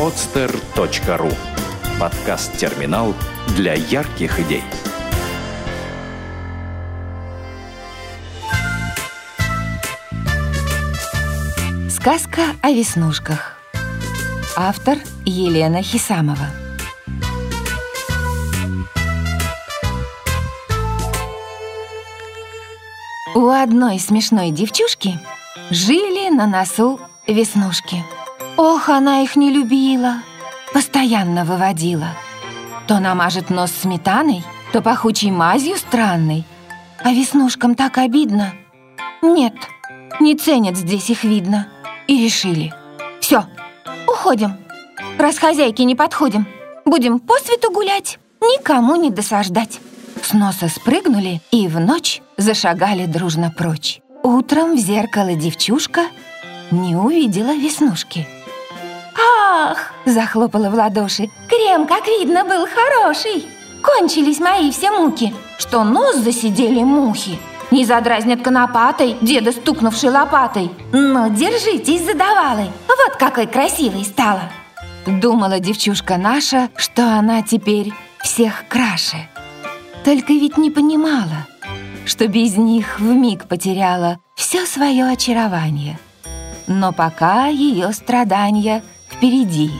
podster.ru Подкаст-терминал для ярких идей. Сказка о веснушках. Автор Елена Хисамова. У одной смешной девчушки жили на носу веснушки. Ох, она их не любила, постоянно выводила. То намажет нос сметаной, то пахучей мазью странной. А веснушкам так обидно. Нет, не ценят здесь их видно. И решили. Все, уходим. Раз хозяйки не подходим, будем по свету гулять, никому не досаждать. С носа спрыгнули и в ночь зашагали дружно прочь. Утром в зеркало девчушка не увидела веснушки. «Ах!» – захлопала в ладоши. «Крем, как видно, был хороший! Кончились мои все муки, что нос засидели мухи. Не задразнят конопатой, деда стукнувшей лопатой. Но держитесь, задавалой, вот какой красивой стала!» Думала девчушка наша, что она теперь всех краше. Только ведь не понимала, что без них вмиг потеряла все свое очарование. Но пока ее страдания впереди.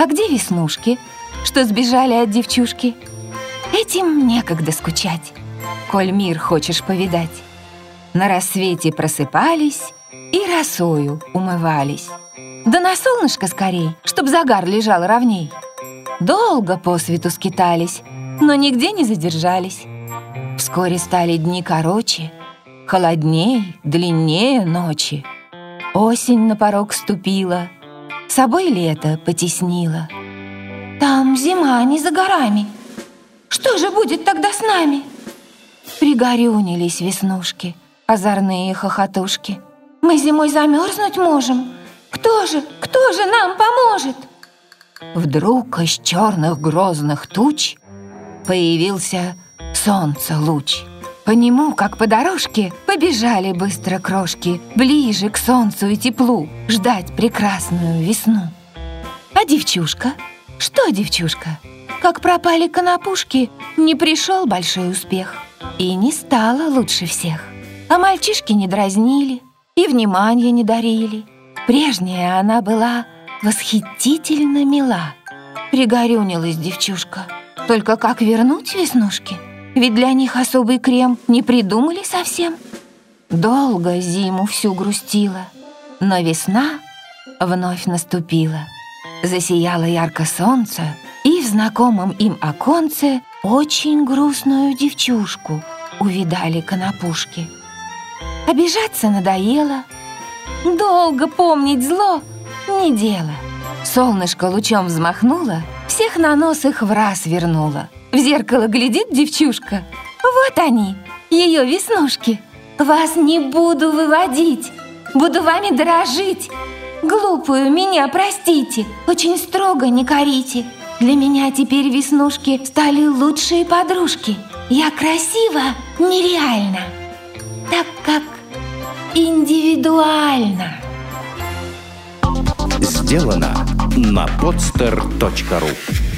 А где веснушки, что сбежали от девчушки? Этим некогда скучать, коль мир хочешь повидать. На рассвете просыпались и росою умывались. Да на солнышко скорей, чтоб загар лежал ровней. Долго по свету скитались, но нигде не задержались. Вскоре стали дни короче, холодней, длиннее ночи. Осень на порог ступила, собой лето потеснила. Там зима не за горами. Что же будет тогда с нами? Пригорюнились веснушки, озорные хохотушки. Мы зимой замерзнуть можем. Кто же, кто же нам поможет? Вдруг из черных грозных туч появился солнце луч. По нему, как по дорожке, побежали быстро крошки Ближе к солнцу и теплу Ждать прекрасную весну. А девчушка? Что девчушка? Как пропали конопушки, не пришел большой успех И не стало лучше всех. А мальчишки не дразнили и внимания не дарили. Прежняя она была восхитительно мила. Пригорюнилась девчушка — только как вернуть веснушки? Ведь для них особый крем не придумали совсем. Долго зиму всю грустила, но весна вновь наступила. Засияло ярко солнце, и в знакомом им оконце очень грустную девчушку увидали конопушки. Обижаться надоело, долго помнить зло не дело. Солнышко лучом взмахнуло — всех на нос их в раз вернула. В зеркало глядит девчушка. Вот они, ее веснушки. Вас не буду выводить, буду вами дорожить. Глупую меня простите, очень строго не корите. Для меня теперь веснушки стали лучшие подружки. Я красива нереально, так как индивидуально. Сделано на podster.ru